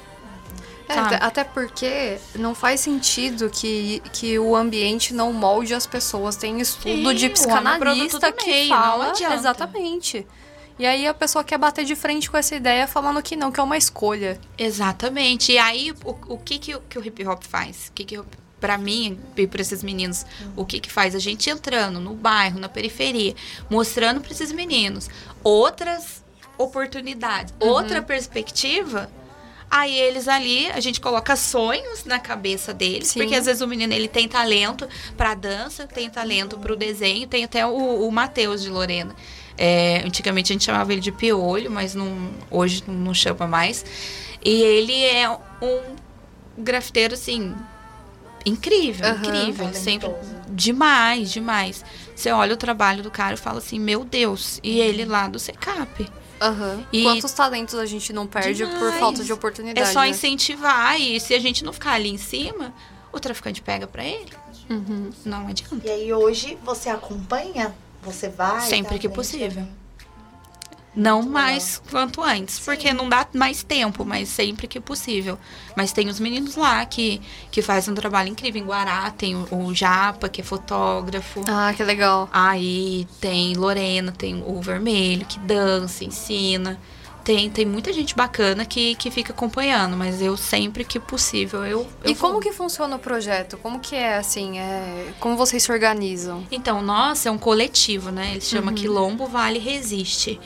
Speaker 3: É,
Speaker 4: Sabe?
Speaker 3: até- até porque não faz sentido que, que o ambiente não molde as pessoas. Tem estudo
Speaker 4: Sim,
Speaker 3: de psicanalista que
Speaker 4: meio, não
Speaker 3: fala. Exatamente. E aí a pessoa quer bater de frente com essa ideia falando que não, que é uma escolha.
Speaker 4: Exatamente. E aí, o, o que, que, o- que o hip hop faz? O que, que pra mim e pra esses meninos, o que, que faz? A gente entrando no bairro, na periferia, mostrando pra esses meninos outras oportunidades, outra perspectiva. Aí eles ali, a gente coloca sonhos na cabeça deles,
Speaker 3: Sim.
Speaker 4: porque às vezes o menino ele tem talento pra dança, tem talento pro desenho, tem até o, o Matheus de Lorena. É, antigamente a gente chamava ele de piolho, mas não, hoje não, não chama mais. E ele é um grafiteiro assim incrível,
Speaker 3: Aham.
Speaker 4: incrível, ele sempre
Speaker 5: Talentoso.
Speaker 4: demais, demais. Você olha o trabalho do cara e fala assim, meu Deus, e ele lá do Secap.
Speaker 3: Aham.
Speaker 4: E-
Speaker 3: Quantos talentos a gente não perde por
Speaker 4: Demais.
Speaker 3: falta de oportunidade?
Speaker 4: É só
Speaker 3: né?
Speaker 4: incentivar e se a gente não ficar ali em cima, o traficante pega pra ele.
Speaker 3: Uhum.
Speaker 4: Não adianta.
Speaker 5: E aí hoje você acompanha? Você vai?
Speaker 4: Sempre
Speaker 5: tá
Speaker 4: que possível. Não mais quanto antes, porque não dá mais tempo, mas sempre que possível. Mas tem os meninos lá que, que fazem um trabalho incrível. Em Guará tem o, o Japa, que é fotógrafo.
Speaker 3: Ah, que legal.
Speaker 4: Aí tem Lorena, tem o Vermelho, que dança, ensina. Tem, tem muita gente bacana que, que fica acompanhando, mas eu sempre que possível eu. eu
Speaker 3: E como
Speaker 4: vou.
Speaker 3: que funciona o projeto? Como que é, assim, é... como vocês se organizam?
Speaker 4: Então, nossa, é um coletivo, né? Ele se chama
Speaker 3: Uhum.
Speaker 4: Quilombo Vale Resiste.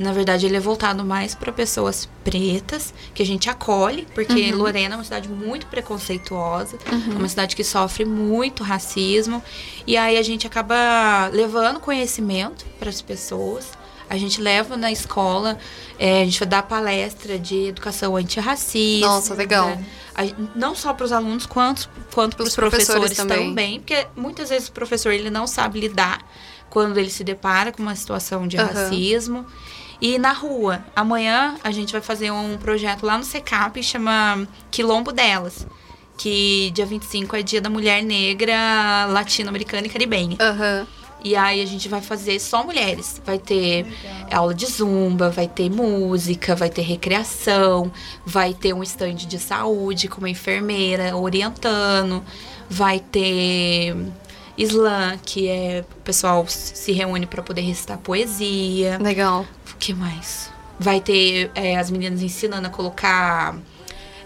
Speaker 4: Na verdade, ele é voltado mais para pessoas pretas, que a gente acolhe, porque
Speaker 3: Uhum.
Speaker 4: Lorena é uma cidade muito preconceituosa, é uma cidade que sofre muito racismo, e aí a gente acaba levando conhecimento para as pessoas. A gente leva na escola, é, a gente vai dar palestra de educação antirracista.
Speaker 3: Nossa, legal.
Speaker 4: né? A- não só para os alunos, quanto, quanto para os
Speaker 3: professores
Speaker 4: professores,
Speaker 3: também.
Speaker 4: também. Porque muitas vezes o professor ele não sabe lidar quando ele se depara com uma situação de
Speaker 3: Aham.
Speaker 4: racismo. E na rua, amanhã a gente vai fazer um projeto lá no Secap, chama Quilombo Delas. Que dia 25 é dia da mulher negra latino-americana e caribenha.
Speaker 3: Aham.
Speaker 4: E aí a gente vai fazer só mulheres. Vai ter aula de zumba, vai ter música, vai ter recreação, vai ter um stand de saúde com uma enfermeira orientando, vai ter slam, que é o pessoal se reúne para poder recitar poesia.
Speaker 3: Legal.
Speaker 4: O que mais? Vai ter é, as meninas ensinando a colocar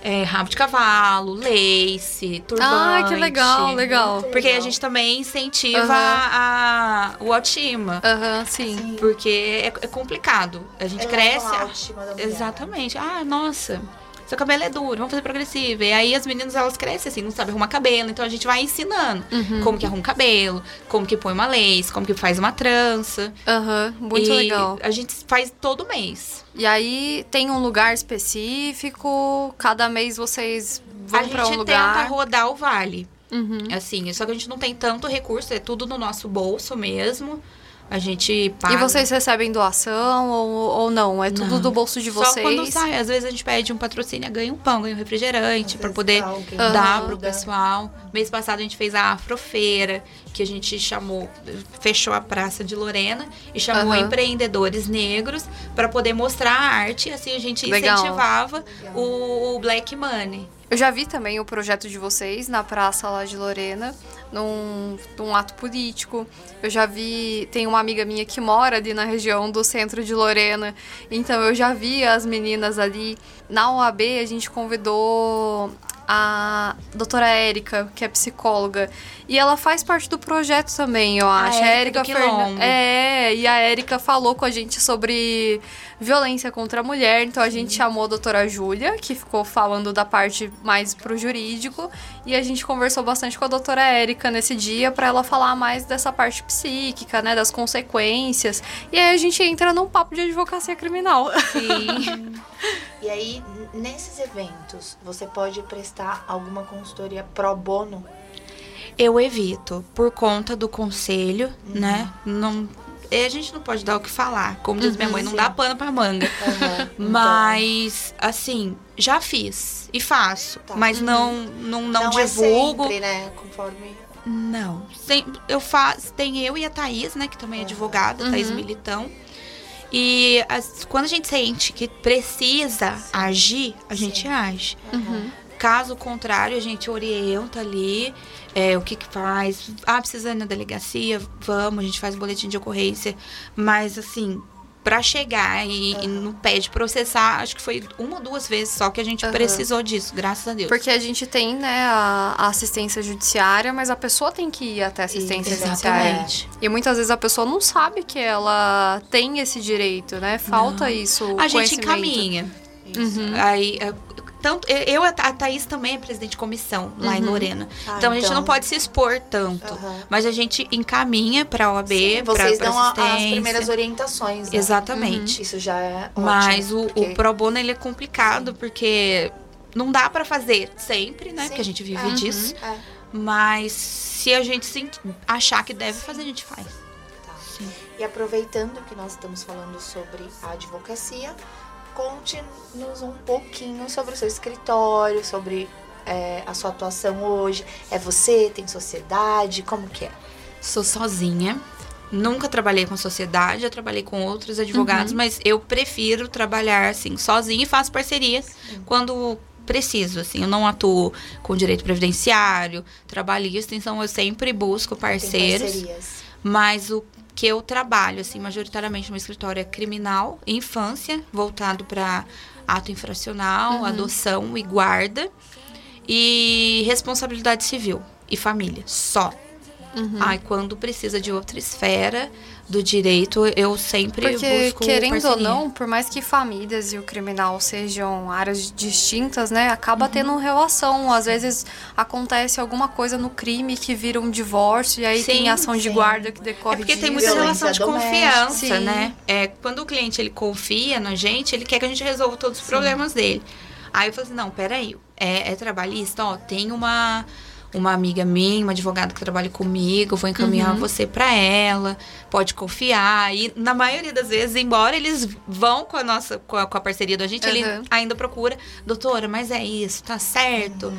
Speaker 4: é, rabo de cavalo, lace, turbante.
Speaker 3: Ah, que legal, legal.
Speaker 4: Porque a gente também incentiva a, o autoestima.
Speaker 3: Aham, sim.
Speaker 4: Porque é, é complicado. A gente
Speaker 5: Eleva
Speaker 4: cresce.
Speaker 5: a autoestima da mulher.
Speaker 4: Exatamente. Ah, nossa. Seu cabelo é duro, vamos fazer progressivo. E aí as meninas elas crescem assim, não sabem arrumar cabelo. Então a gente vai ensinando
Speaker 3: Uhum.
Speaker 4: como que arruma o cabelo, como que põe uma lace, como que faz uma trança.
Speaker 3: Aham, muito
Speaker 4: E
Speaker 3: legal.
Speaker 4: A gente faz todo mês.
Speaker 3: E aí tem um lugar específico, cada mês vocês vão
Speaker 4: a gente
Speaker 3: pra um
Speaker 4: tenta
Speaker 3: lugar.
Speaker 4: rodar o vale.
Speaker 3: Uhum.
Speaker 4: Assim, só que a gente não tem tanto recurso, é tudo no nosso bolso mesmo. A gente paga.
Speaker 3: E vocês recebem doação ou, ou não? É tudo
Speaker 4: Não.
Speaker 3: do bolso de
Speaker 4: Só quando
Speaker 3: vocês?
Speaker 4: sai. Às vezes a gente pede um patrocínio, ganha um pão, ganha um refrigerante
Speaker 5: vezes
Speaker 4: poder dar pro pessoal. Mês passado a gente fez a Afrofeira, que a gente chamou, fechou a praça de Lorena e chamou
Speaker 3: Aham.
Speaker 4: empreendedores negros pra poder mostrar a arte. E assim a gente
Speaker 3: Legal.
Speaker 4: incentivava o, o Black Money.
Speaker 3: Eu já vi também o projeto de vocês na praça lá de Lorena, num, num ato político. Eu já vi. Tem uma amiga minha que mora ali na região do centro de Lorena. Então eu já vi as meninas ali. Na OAB a gente convidou a doutora Érica, que é psicóloga. E ela faz parte do projeto também, eu acho.
Speaker 4: Érica do
Speaker 3: Fernan-
Speaker 4: Quilombo.
Speaker 3: É, e a Érica falou com a gente sobre violência contra a mulher. Então a gente chamou a doutora Júlia, que ficou falando da parte mais pro jurídico. E a gente conversou bastante com a doutora Érica nesse dia para ela falar mais dessa parte psíquica, né? Das consequências. E aí a gente entra num papo de advocacia criminal.
Speaker 4: Sim.
Speaker 5: E aí, nesses eventos, você pode prestar alguma consultoria pro bono?
Speaker 4: Eu evito, por conta do conselho,
Speaker 3: Uhum.
Speaker 4: né? Não, e a gente não pode dar o que falar. Como diz minha mãe, não
Speaker 5: sim.
Speaker 4: dá pano pra manga.
Speaker 5: Então,
Speaker 4: Mas, assim, já fiz e faço.
Speaker 5: Tá.
Speaker 4: Mas não, não, não,
Speaker 5: não, é
Speaker 4: divulgo.
Speaker 5: sempre, né? Conforme...
Speaker 4: não. Sem, eu faço. Tem eu e a Thaís, né? Que também é advogada, Thaís
Speaker 3: Uhum.
Speaker 4: Militão. E as- quando a gente sente que precisa agir, a gente
Speaker 5: Sim.
Speaker 4: age.
Speaker 3: Uhum.
Speaker 4: Caso contrário, a gente orienta ali é, o que, que faz. Ah, precisa ir na delegacia? Vamos, a gente faz boletim de ocorrência. Mas, assim, pra chegar e, e no pé de processar, acho que foi uma ou duas vezes só que a gente
Speaker 3: Aham.
Speaker 4: precisou disso, graças a Deus.
Speaker 3: Porque a gente tem, né, a, a assistência judiciária, mas a pessoa tem que ir até a assistência judiciária.
Speaker 4: Exatamente.
Speaker 3: E muitas vezes a pessoa não sabe que ela tem esse direito, né? Falta isso. o
Speaker 4: A gente encaminha.
Speaker 3: Uhum.
Speaker 4: Aí, é, tanto, eu, a Thaís também é presidente de comissão lá em
Speaker 3: Uhum.
Speaker 4: Lorena.
Speaker 5: Ah,
Speaker 4: então, a gente
Speaker 5: então-
Speaker 4: não pode se expor tanto.
Speaker 5: Aham.
Speaker 4: Mas a gente encaminha pra OAB,
Speaker 5: Sim,
Speaker 4: pra,
Speaker 5: vocês
Speaker 4: pra
Speaker 5: dão a- as primeiras orientações, né?
Speaker 4: Exatamente.
Speaker 5: Isso já é ótimo.
Speaker 4: Mas o,
Speaker 5: porque-
Speaker 4: o pro bono ele é complicado porque não dá pra fazer sempre, né?
Speaker 5: Sim.
Speaker 4: Porque a gente vive
Speaker 5: Uhum.
Speaker 4: disso.
Speaker 5: É.
Speaker 4: Mas se a gente sent- achar que deve fazer, a gente faz.
Speaker 5: Tá.
Speaker 4: Sim.
Speaker 5: E aproveitando que nós estamos falando sobre a advocacia, conte-nos um pouquinho sobre o seu escritório, sobre é, a sua atuação hoje. É você? Tem sociedade? Como que é?
Speaker 4: Sou sozinha. Nunca trabalhei com sociedade, já trabalhei com outros advogados, mas eu prefiro trabalhar assim, sozinha e faço parcerias quando preciso, assim. Eu não atuo com direito previdenciário, trabalhista, então eu sempre busco parceiros.
Speaker 5: parcerias.
Speaker 4: Mas o que eu trabalho, assim, majoritariamente no escritório é criminal, infância, voltado para ato infracional, adoção e guarda. E responsabilidade civil e família, só.
Speaker 3: Uhum.
Speaker 4: Ai, quando precisa de outra esfera do direito, eu sempre
Speaker 3: Porque,
Speaker 4: busco
Speaker 3: querendo ou
Speaker 4: parceria.
Speaker 3: não, por mais que famílias e o criminal sejam áreas distintas, né?
Speaker 4: Uhum.
Speaker 3: Acaba tendo relação. Às vezes acontece alguma coisa no crime que vira um divórcio e aí
Speaker 4: Sim,
Speaker 3: tem ação de
Speaker 5: sim.
Speaker 3: guarda que decorre
Speaker 4: É porque tem
Speaker 3: disso.
Speaker 4: muita
Speaker 5: Violência
Speaker 4: relação de
Speaker 5: doméstica.
Speaker 4: confiança,
Speaker 3: Sim.
Speaker 4: né? É, quando o cliente ele confia na gente, ele quer que a gente resolva todos os problemas dele. Aí eu falo assim, não, peraí, é, é trabalhista, ó, tem uma, uma amiga minha, uma advogada que trabalha comigo, vou encaminhar
Speaker 3: Uhum.
Speaker 4: você pra ela, pode confiar. E na maioria das vezes, embora eles vão com a nossa, com a, com a parceria da gente, ele
Speaker 3: Uhum.
Speaker 4: ainda procura, doutora, mas é isso, tá certo?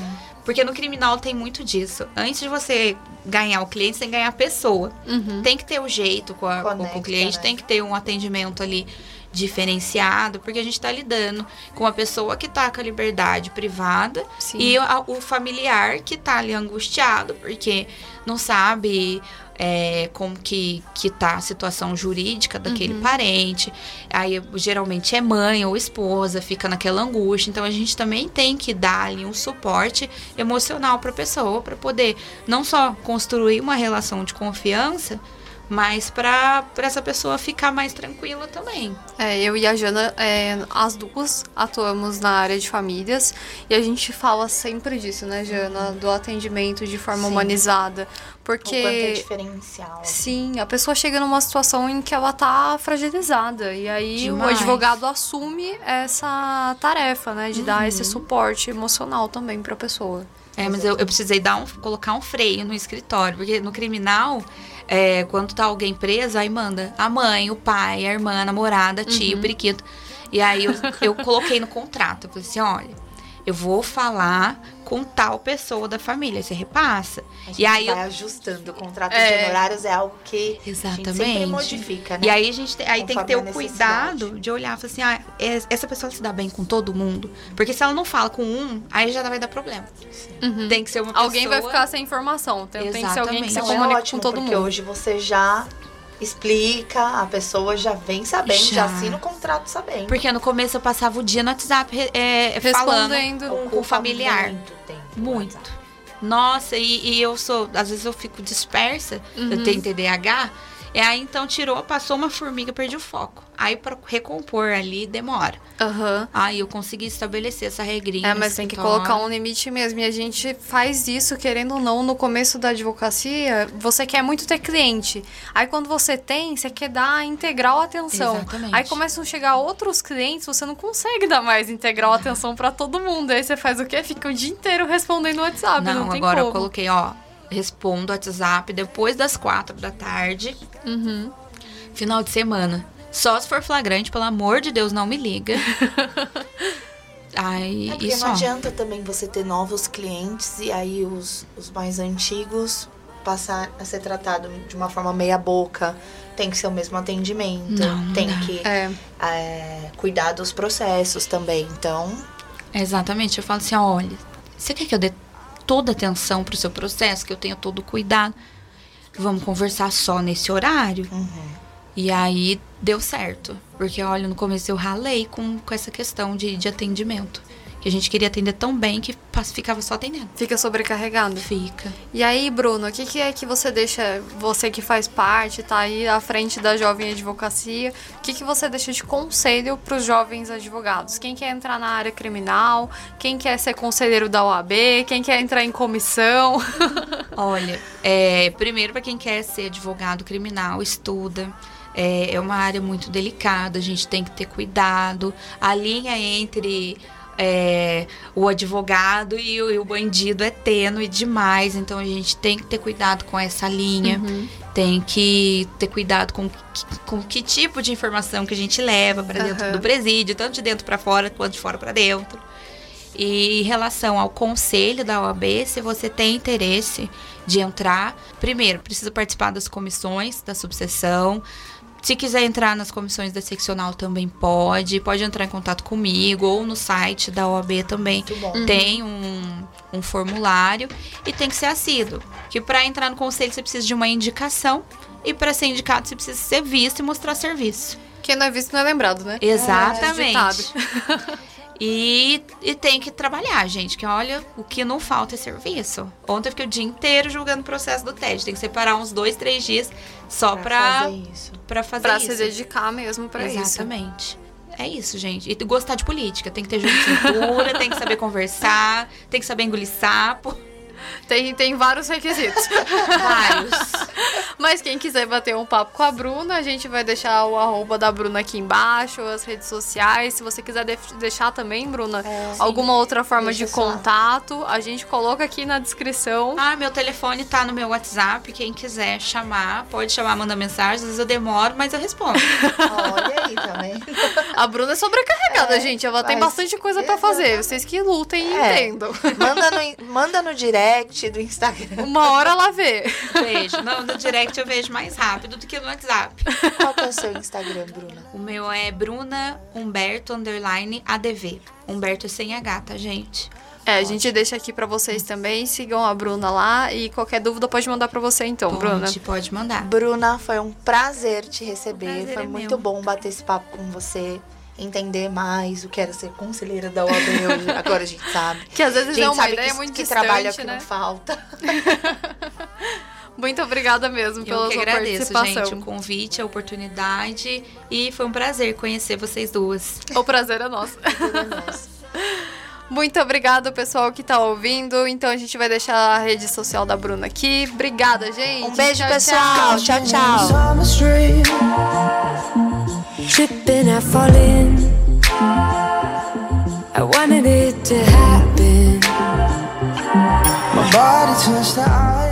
Speaker 4: Porque no criminal tem muito disso. Antes de você ganhar o cliente, você tem que ganhar a pessoa.
Speaker 3: Uhum.
Speaker 4: Tem que ter o jeito com, a- com
Speaker 5: Conecta,
Speaker 4: o cliente,
Speaker 5: né?
Speaker 4: tem que ter um atendimento ali diferenciado, porque a gente tá lidando com uma pessoa que tá com a liberdade privada
Speaker 3: Sim.
Speaker 4: e a- o familiar que tá ali angustiado, porque não sabe é, como que, que tá a situação jurídica daquele
Speaker 3: Uhum.
Speaker 4: parente. Aí geralmente é mãe ou esposa, fica naquela angústia. Então a gente também tem que dar ali um suporte emocional para a pessoa, para poder não só construir uma relação de confiança, mas para essa pessoa ficar mais tranquila também.
Speaker 3: É, eu e a Jana, é, as duas atuamos na área de famílias e a gente fala sempre disso, né, Jana? Do atendimento de forma
Speaker 5: Sim.
Speaker 3: humanizada.
Speaker 5: O quanto é
Speaker 3: Porque.
Speaker 5: diferencial.
Speaker 3: Sim, a pessoa chega numa situação em que ela tá fragilizada. E aí
Speaker 4: Demais.
Speaker 3: o advogado assume essa tarefa, né? De dar esse suporte emocional também pra pessoa.
Speaker 4: É, mas eu, eu precisei dar um, colocar um freio no escritório, porque no criminal, é, quando tá alguém preso, aí manda a mãe, o pai, a irmã, a namorada, a tia, o periquito. E aí eu, eu coloquei no contrato, eu falei assim, olha, eu vou falar com tal pessoa da família, você repassa.
Speaker 5: A gente
Speaker 4: E aí eu
Speaker 5: vai ajustando. O contrato
Speaker 3: É.
Speaker 5: de honorários é algo que a gente sempre
Speaker 4: Exatamente.
Speaker 5: modifica, né?
Speaker 4: E aí a gente tem, aí tem que ter o cuidado de olhar e falar assim, ah, es- essa pessoa se dá bem com todo mundo. Porque se ela não fala com um, aí já vai dar problema. Tem que ser uma pessoa...
Speaker 3: Alguém vai ficar sem informação. Tem, tem que ser alguém que se
Speaker 4: Exatamente.
Speaker 5: Então é
Speaker 3: comunica
Speaker 5: ótimo,
Speaker 3: com todo
Speaker 5: porque
Speaker 3: mundo.
Speaker 5: hoje você já explica, a pessoa já vem sabendo, já,
Speaker 4: Já.
Speaker 5: assina o contrato sabendo.
Speaker 4: Porque no começo eu passava o dia no WhatsApp é, falando
Speaker 3: Respondendo.
Speaker 4: com, com o familiar.
Speaker 5: Muito tempo.
Speaker 4: Muito. Nossa, e, e eu sou. Às vezes eu fico dispersa, eu tenho TDAH. E aí então tirou, passou uma formiga, perdi o foco. Aí pra recompor ali demora.
Speaker 3: Aham.
Speaker 4: Aí eu consegui estabelecer essa regrinha.
Speaker 3: É, mas tem que
Speaker 4: escritório.
Speaker 3: colocar um limite mesmo. E a gente faz isso, querendo ou não, no começo da advocacia, você quer muito ter cliente. Aí quando você tem, você quer dar integral atenção.
Speaker 4: Exatamente.
Speaker 3: Aí começam a chegar outros clientes, você não consegue dar mais integral atenção pra todo mundo. Aí você faz o quê? Fica o dia inteiro respondendo no WhatsApp. Não,
Speaker 4: Não, agora
Speaker 3: como.
Speaker 4: eu coloquei, ó. Respondo WhatsApp depois das quatro da tarde.
Speaker 3: Uhum.
Speaker 4: Final de semana. Só se for flagrante, pelo amor de Deus, não me liga. Aí,
Speaker 5: É
Speaker 4: isso,
Speaker 5: não
Speaker 4: ó.
Speaker 5: adianta também você ter novos clientes e aí os, os mais antigos passar a ser tratado de uma forma meia boca. Tem que ser o mesmo atendimento.
Speaker 4: Não, não
Speaker 5: tem
Speaker 4: dá.
Speaker 5: que
Speaker 3: É.
Speaker 5: é, cuidar dos processos também. Então,
Speaker 4: Exatamente. Eu falo assim, olha, você quer que eu dê toda atenção pro seu processo, que eu tenha todo o cuidado? Vamos conversar só nesse horário? E aí deu certo. Porque, olha, no começo eu ralei com, com essa questão de, de atendimento. Que a gente queria atender tão bem que ficava só atendendo.
Speaker 3: Fica sobrecarregado.
Speaker 4: Fica.
Speaker 3: E aí, Bruno, o que, que é que você deixa, você que faz parte, tá aí à frente da jovem advocacia, o que, que você deixa de conselho para os jovens advogados? Quem quer entrar na área criminal, quem quer ser conselheiro da OAB, quem quer entrar em comissão?
Speaker 4: Olha, é, primeiro para quem quer ser advogado criminal, estuda. É, é uma área muito delicada, a gente tem que ter cuidado. A linha entre é, o advogado e o, e o bandido é tênue demais, então a gente tem que ter cuidado com essa linha. Tem que ter cuidado com, que- com que tipo de informação que a gente leva para dentro
Speaker 3: Aham.
Speaker 4: do presídio, tanto de dentro para fora quanto de fora para dentro. E em relação ao conselho da OAB, se você tem interesse de entrar, primeiro, precisa participar das comissões da subseção. Se quiser entrar nas comissões da seccional também pode. Pode entrar em contato comigo ou no site da OAB também.
Speaker 5: Muito bom.
Speaker 4: Tem um, um formulário e tem que ser assíduo. Que para entrar no conselho você precisa de uma indicação e para ser indicado você precisa ser visto e mostrar serviço.
Speaker 3: Quem não é visto não é lembrado, né?
Speaker 4: Exatamente.
Speaker 3: É, ditado.
Speaker 4: E, e tem que trabalhar, gente. Que olha, o que não falta é serviço. Ontem eu fiquei o dia inteiro julgando o processo do TED. Tem que separar uns dois, três dias só pra,
Speaker 5: fazer isso.
Speaker 4: pra fazer
Speaker 3: Pra
Speaker 4: isso.
Speaker 3: se dedicar mesmo pra isso.
Speaker 4: Exatamente. É isso, gente. E gostar de política. Tem que ter jogo de cintura, tem que saber conversar, tem que saber engolir sapo.
Speaker 3: Tem, tem vários requisitos.
Speaker 4: Vários.
Speaker 3: Mas quem quiser bater um papo com a Bruna, a gente vai deixar o arroba da Bruna aqui embaixo, as redes sociais. Se você quiser def- deixar também, Bruna, alguma outra forma
Speaker 5: Deixa
Speaker 3: de contato, a gente coloca aqui na descrição.
Speaker 4: Ah, meu telefone tá no meu WhatsApp. Quem quiser chamar, pode chamar, manda mensagem. Às vezes eu demoro, mas eu respondo.
Speaker 5: Olha aí também.
Speaker 3: A Bruna é sobrecarregada,
Speaker 5: É,
Speaker 3: gente. Ela tem bastante coisa pra fazer. Vocês que lutem e
Speaker 5: É.
Speaker 3: entendam.
Speaker 5: Manda no, manda no direct do Instagram.
Speaker 3: Uma hora ela vê.
Speaker 4: Vejo. No, no direct eu vejo mais rápido do que no WhatsApp.
Speaker 5: Qual que é o seu Instagram, Bruna?
Speaker 4: O meu é Bruna Humberto Underline ADV. Humberto sem H, tá, gente?
Speaker 3: É, a gente deixa aqui pra vocês também. Sigam a Bruna lá e qualquer dúvida pode mandar pra você então, Bruna.
Speaker 4: Pode, pode mandar.
Speaker 5: Bruna, foi um prazer te receber.
Speaker 4: Prazer
Speaker 5: foi
Speaker 4: é
Speaker 5: muito
Speaker 4: meu.
Speaker 5: bom bater esse papo com você. Entender mais o que era ser conselheira da OAB hoje. Agora a gente sabe.
Speaker 3: Que às
Speaker 5: A
Speaker 3: vezes
Speaker 5: gente
Speaker 3: é uma
Speaker 5: sabe
Speaker 3: ideia
Speaker 5: que,
Speaker 3: muito
Speaker 5: que
Speaker 3: distante,
Speaker 5: trabalho é o que
Speaker 3: né?
Speaker 5: não falta.
Speaker 3: Muito obrigada mesmo
Speaker 4: Eu
Speaker 3: pela
Speaker 4: que
Speaker 3: sua
Speaker 4: agradeço,
Speaker 3: participação.
Speaker 4: gente, o convite, a oportunidade. E foi um prazer conhecer vocês duas.
Speaker 3: O prazer é nosso.
Speaker 5: Nossa.
Speaker 3: Muito obrigada, pessoal que tá ouvindo. Então a gente vai deixar a rede social da Bruna aqui. Obrigada, gente.
Speaker 5: Um beijo,
Speaker 3: Tchau,
Speaker 5: pessoal.
Speaker 3: tchau.
Speaker 5: Tchau, tchau.
Speaker 1: Tripping, I fall in. I wanted it to happen.
Speaker 2: My body turns to ice.